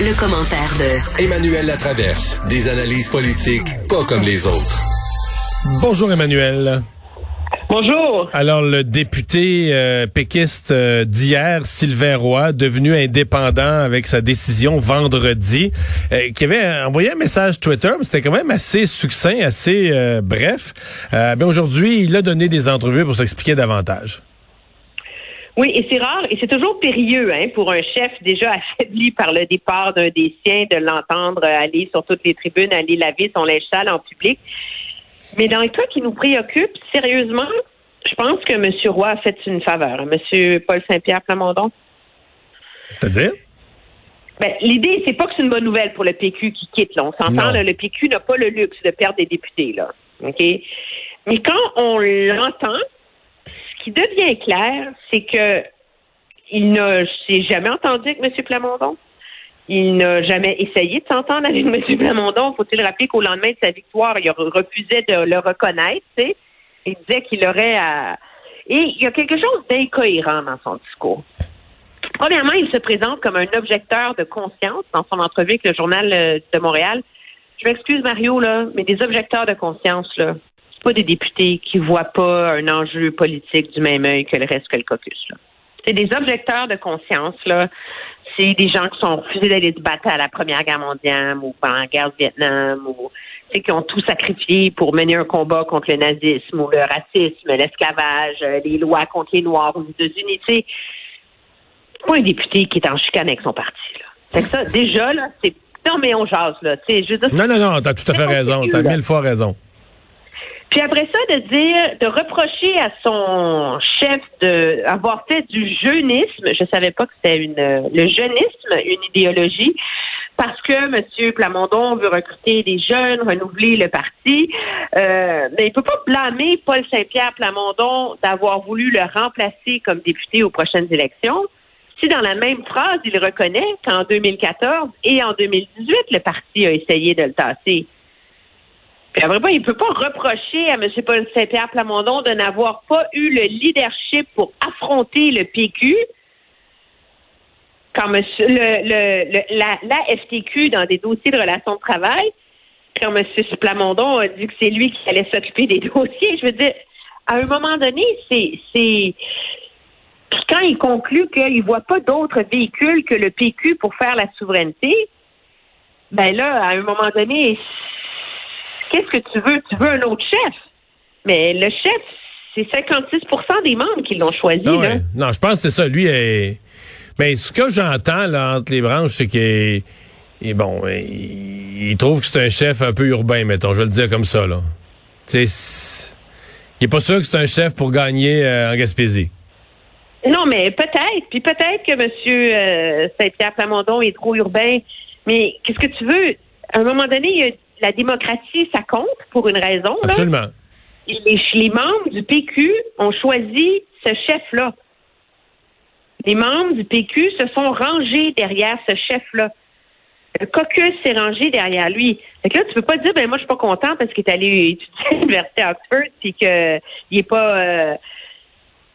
Le, commentaire de Emmanuel Latraverse. Des analyses politiques pas comme les autres. Bonjour Emmanuel. Bonjour. Alors le député euh, péquiste euh, d'hier, Sylvain Roy, devenu indépendant avec sa décision vendredi, euh, qui avait envoyé un message Twitter, mais c'était quand même assez succinct, assez euh, bref. Euh, ben aujourd'hui, il a donné des entrevues pour s'expliquer davantage. Oui, et c'est rare, et c'est toujours périlleux hein, pour un chef déjà affaibli par le départ d'un des siens de l'entendre aller sur toutes les tribunes, aller laver son linge sale en public. Mais dans le cas qui nous préoccupe, sérieusement, je pense que M. Roy a fait une faveur. hein, M. Paul Saint-Pierre Plamondon. C'est-à-dire? Ben, l'idée, c'est pas que c'est une bonne nouvelle pour le PQ qui quitte. Là. On s'entend, le PQ n'a pas le luxe de perdre des députés. Là. OK? Mais quand on l'entend, devient clair, c'est que il n'a s'est jamais entendu avec M. Plamondon. Il n'a jamais essayé de s'entendre avec M. Plamondon. Faut-il rappeler qu'au lendemain de sa victoire, il refusait de le reconnaître. tu sais. Il disait qu'il aurait à... Et il y a quelque chose d'incohérent dans son discours. Premièrement, il se présente comme un objecteur de conscience dans son entrevue avec le journal euh, de Montréal. Je m'excuse, Mario, là, mais des objecteurs de conscience, là, c'est pas des députés qui voient pas un enjeu politique du même œil que le reste que le caucus. C'est des objecteurs de conscience, là. C'est des gens qui sont refusés d'aller se battre à la Première Guerre mondiale ou pendant la guerre du Vietnam ou qui ont tout sacrifié pour mener un combat contre le nazisme ou le racisme, l'esclavage, euh, les lois contre les Noirs aux États-Unis. Sais, pas un député qui est en chicane avec son parti. Là. Fait que ça, déjà, là, c'est. Non, mais on jase, là. Tu sais, je veux dire, Non, non, non, t'as tout à fait c'est raison. T'as mille fois raison. Puis après ça, de dire, de reprocher à son chef de avoir fait du jeunisme, je savais pas que c'était une le jeunisme, une idéologie, parce que M. Plamondon veut recruter des jeunes, renouveler le parti. Euh, mais il peut pas blâmer Paul Saint-Pierre Plamondon d'avoir voulu le remplacer comme député aux prochaines élections. Si dans la même phrase, il reconnaît qu'en 2014 et en 2018, le parti a essayé de le tasser. Puis après, il ne peut pas reprocher à M. Paul Saint-Pierre Plamondon de n'avoir pas eu le leadership pour affronter le PQ quand monsieur, le, le, la, FTQ dans des dossiers de relations de travail, quand M. Plamondon a dit que c'est lui qui allait s'occuper des dossiers. Je veux dire, à un moment donné, c'est quand il conclut qu'il ne voit pas d'autres véhicules que le PQ pour faire la souveraineté, ben là, à un moment donné, qu'est-ce que tu veux? Tu veux un autre chef. Mais le chef, c'est 56% des membres qui l'ont choisi. Ah là. ouais. Non, je pense que c'est ça. Lui, est... mais ce que j'entends là entre les branches, c'est qu'il est- bon, il, il trouve que c'est un chef un peu urbain, mettons. Je vais le dire comme ça là. C'est- il est pas sûr que c'est un chef pour gagner euh, en Gaspésie. Non, mais peut-être. Puis peut-être que M. euh, Saint-Pierre Plamondon est trop urbain. Mais qu'est-ce que tu veux? À un moment donné, il y a- la démocratie, ça compte pour une raison. Là. Absolument. Et Les, les membres du PQ ont choisi ce chef-là. Les membres du PQ se sont rangés derrière ce chef-là. Le caucus s'est rangé derrière lui. Fait que là, tu peux pas dire, ben moi, je suis pas content parce qu'il est allé étudier à l'université Oxford puis qu'il est pas, euh,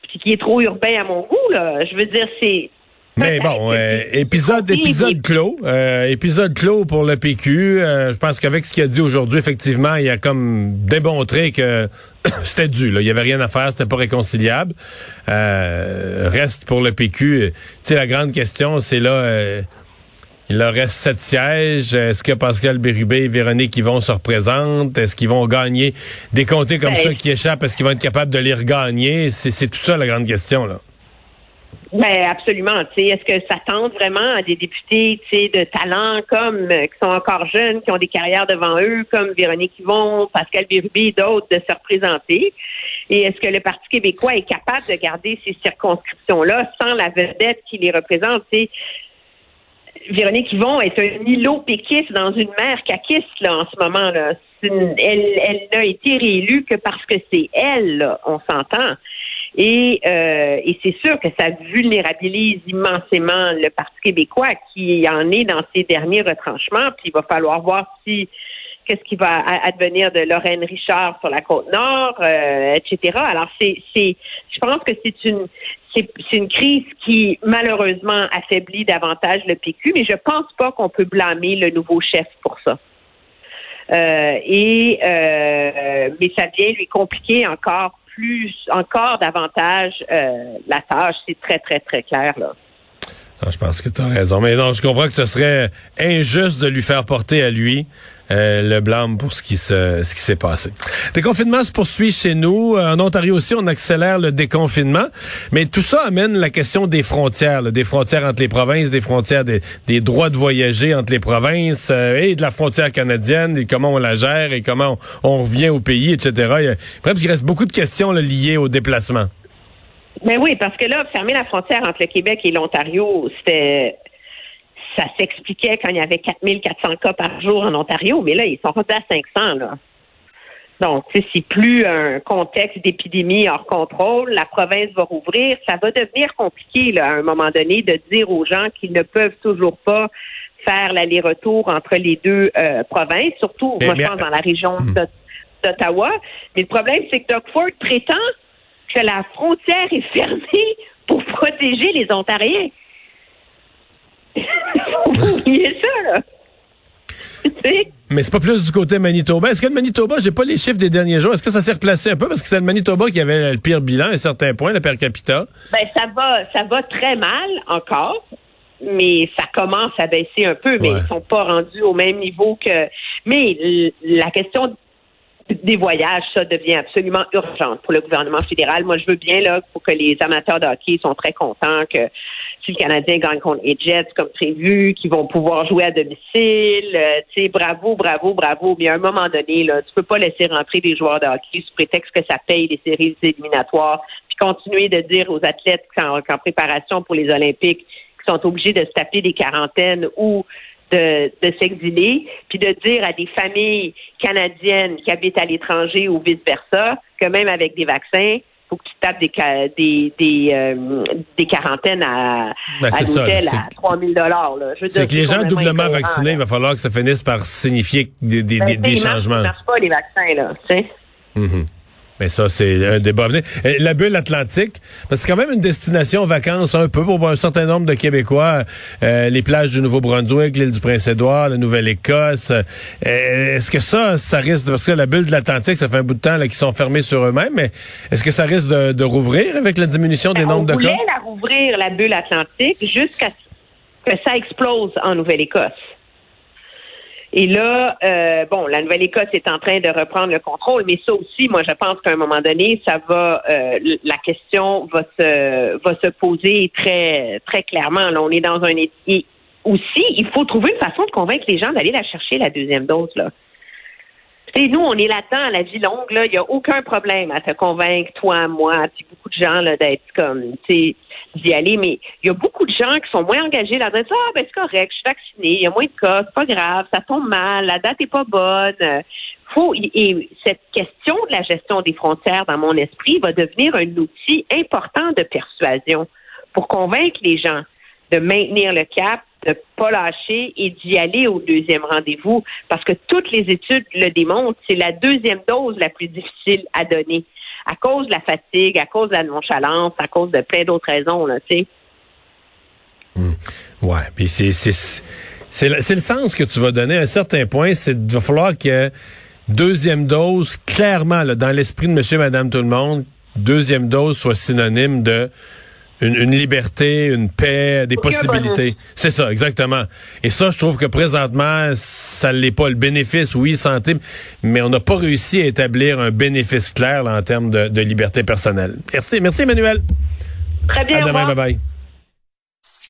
qu'il est trop urbain à mon goût, là. Je veux dire, c'est, Mais bon, euh, épisode, épisode clos. Euh, épisode clos pour le PQ. Euh, je pense qu'avec ce qu'il a dit aujourd'hui, effectivement, il a comme démontré que c'était dû. Là. Il y avait rien à faire, c'était pas réconciliable. Euh, reste pour le PQ. Tu sais, la grande question, c'est là... euh, il leur reste sept sièges. Est-ce que Pascal Bérubé et Véronique Yvon se représentent? Est-ce qu'ils vont gagner? Des comtés comme Ben, ça qui échappent? Est-ce qu'ils vont être capables de les regagner? C'est c'est tout ça la grande question. là. Ben absolument. Est-ce que ça tente vraiment à des députés, de talent comme euh, qui sont encore jeunes, qui ont des carrières devant eux, comme Véronique Yvon, Pascal Bérubé et d'autres, de se représenter? Et est-ce que le Parti québécois est capable de garder ces circonscriptions-là sans la vedette qui les représente? Véronique Yvon est un îlot péquiste dans une mer caquiste là, en ce moment. Là. elle, elle n'a été réélue que parce que c'est elle, on s'entend. Et, euh, et c'est sûr que ça vulnérabilise immensément le Parti québécois qui en est dans ses derniers retranchements. Puis il va falloir voir si qu'est-ce qui va advenir de Lorraine Richard sur la côte nord, euh, etc. Alors c'est, c'est, je pense que c'est une, c'est, une crise qui malheureusement affaiblit davantage le PQ, mais je pense pas qu'on peut blâmer le nouveau chef pour ça. Euh, et euh, mais ça vient lui compliquer encore plus, encore davantage euh, la tâche. C'est très très très clair là. Ah, je pense que tu as raison. Mais non, je comprends que ce serait injuste de lui faire porter à lui euh, le blâme pour ce qui se, s'est passé. Le déconfinement se poursuit chez nous. Euh, en Ontario aussi, on accélère le déconfinement. Mais tout ça amène la question des frontières, des frontières entre les provinces, des frontières des, des droits de voyager entre les provinces euh, et de la frontière canadienne et comment on la gère et comment on, revient au pays, etc. Il, y a, parce qu'il reste beaucoup de questions là, liées au déplacement. Mais ben oui, parce que là, fermer la frontière entre le Québec et l'Ontario, c'était ça s'expliquait quand il y avait 4400 cas par jour en Ontario, mais là, ils sont rendus à 500, là. Donc, c'est plus un contexte d'épidémie hors contrôle. La province va rouvrir. Ça va devenir compliqué, là, à un moment donné, de dire aux gens qu'ils ne peuvent toujours pas faire l'aller-retour entre les deux euh, provinces, surtout, moi, je pense, dans la région hmm. d'Ottawa. Mais le problème, c'est que Doug Ford prétend que la frontière est fermée pour protéger les Ontariens. Faut oublier ça, là. Mais c'est pas plus du côté Manitoba. Est-ce que le Manitoba, j'ai pas les chiffres des derniers jours, est-ce que ça s'est replacé un peu? Parce que c'est le Manitoba qui avait le pire bilan à un certain point, le per capita. Ben, ça va, ça va très mal encore. Mais ça commence à baisser un peu, mais ils sont pas rendus au même niveau que. Mais la question des voyages, ça devient absolument urgent pour le gouvernement fédéral. Moi, je veux bien là pour que les amateurs de hockey sont très contents que si le Canadien gagne contre les Jets comme prévu, qu'ils vont pouvoir jouer à domicile. Euh, tu sais, bravo, bravo, bravo. Mais à un moment donné, là, tu peux pas laisser rentrer des joueurs de hockey sous prétexte que ça paye les séries éliminatoires, puis continuer de dire aux athlètes qu'en préparation pour les Olympiques, sont obligés de se taper des quarantaines ou de, s'exiler, puis de dire à des familles canadiennes qui habitent à l'étranger ou vice-versa que même avec des vaccins, faut que tu tapes des des des, euh, des quarantaines à, ben, à l'hôtel à 3 000 dollars. C'est que les gens doublement vaccinés, il va falloir que ça finisse par signifier des, des, ben, des, changements. Ça ne marche pas les vaccins là, tu sais. Mm-hmm. Mais ça, c'est un débat. La bulle atlantique, parce que c'est quand même une destination vacances un peu pour un certain nombre de Québécois. Euh, les plages du Nouveau-Brunswick, l'île du Prince-Édouard, la Nouvelle-Écosse. Euh, est-ce que ça, ça risque, parce que la bulle de l'Atlantique, ça fait un bout de temps qu'ils sont fermés sur eux-mêmes, mais est-ce que ça risque de, rouvrir avec la diminution des ben, nombres de cas? On voulait la rouvrir, la bulle atlantique, jusqu'à ce que ça explose en Nouvelle-Écosse. Et là, euh, bon, la Nouvelle-Écosse est en train de reprendre le contrôle, mais ça aussi, moi, je pense qu'à un moment donné, ça va, euh, la question va se va se poser très très clairement. Là, on est dans un et aussi, il faut trouver une façon de convaincre les gens d'aller la chercher la deuxième dose là. Sais, nous, on est là-dedans à la vie longue. Il n'y a aucun problème à te convaincre, toi, moi, puis beaucoup de gens, d'être comme, tu d'y aller, mais il y a beaucoup de gens qui sont moins engagés là-dedans. Ah, ben c'est correct, je suis vacciné, il y a moins de cas, c'est pas grave, ça tombe mal, la date est pas bonne. Faut, et cette question de la gestion des frontières, dans mon esprit, va devenir un outil important de persuasion pour convaincre les gens de maintenir le cap, de pas lâcher et d'y aller au deuxième rendez-vous, parce que toutes les études le démontrent, c'est la deuxième dose la plus difficile à donner à cause de la fatigue, à cause de la nonchalance, à cause de plein d'autres raisons, là, tu sais. Hmm. Ouais, puis c'est c'est le, sens que tu vas donner à un certain point, c'est va falloir que deuxième dose, clairement, dans l'esprit de monsieur, madame, tout le monde, deuxième dose soit synonyme de une, liberté, une paix, des possibilités. C'est ça, exactement. Et ça, je trouve que présentement, ça l'est pas. Le bénéfice, oui, santé, mais on n'a pas réussi à établir un bénéfice clair en termes de, liberté personnelle. Merci, merci Emmanuel. Très bien. À demain, bye bye.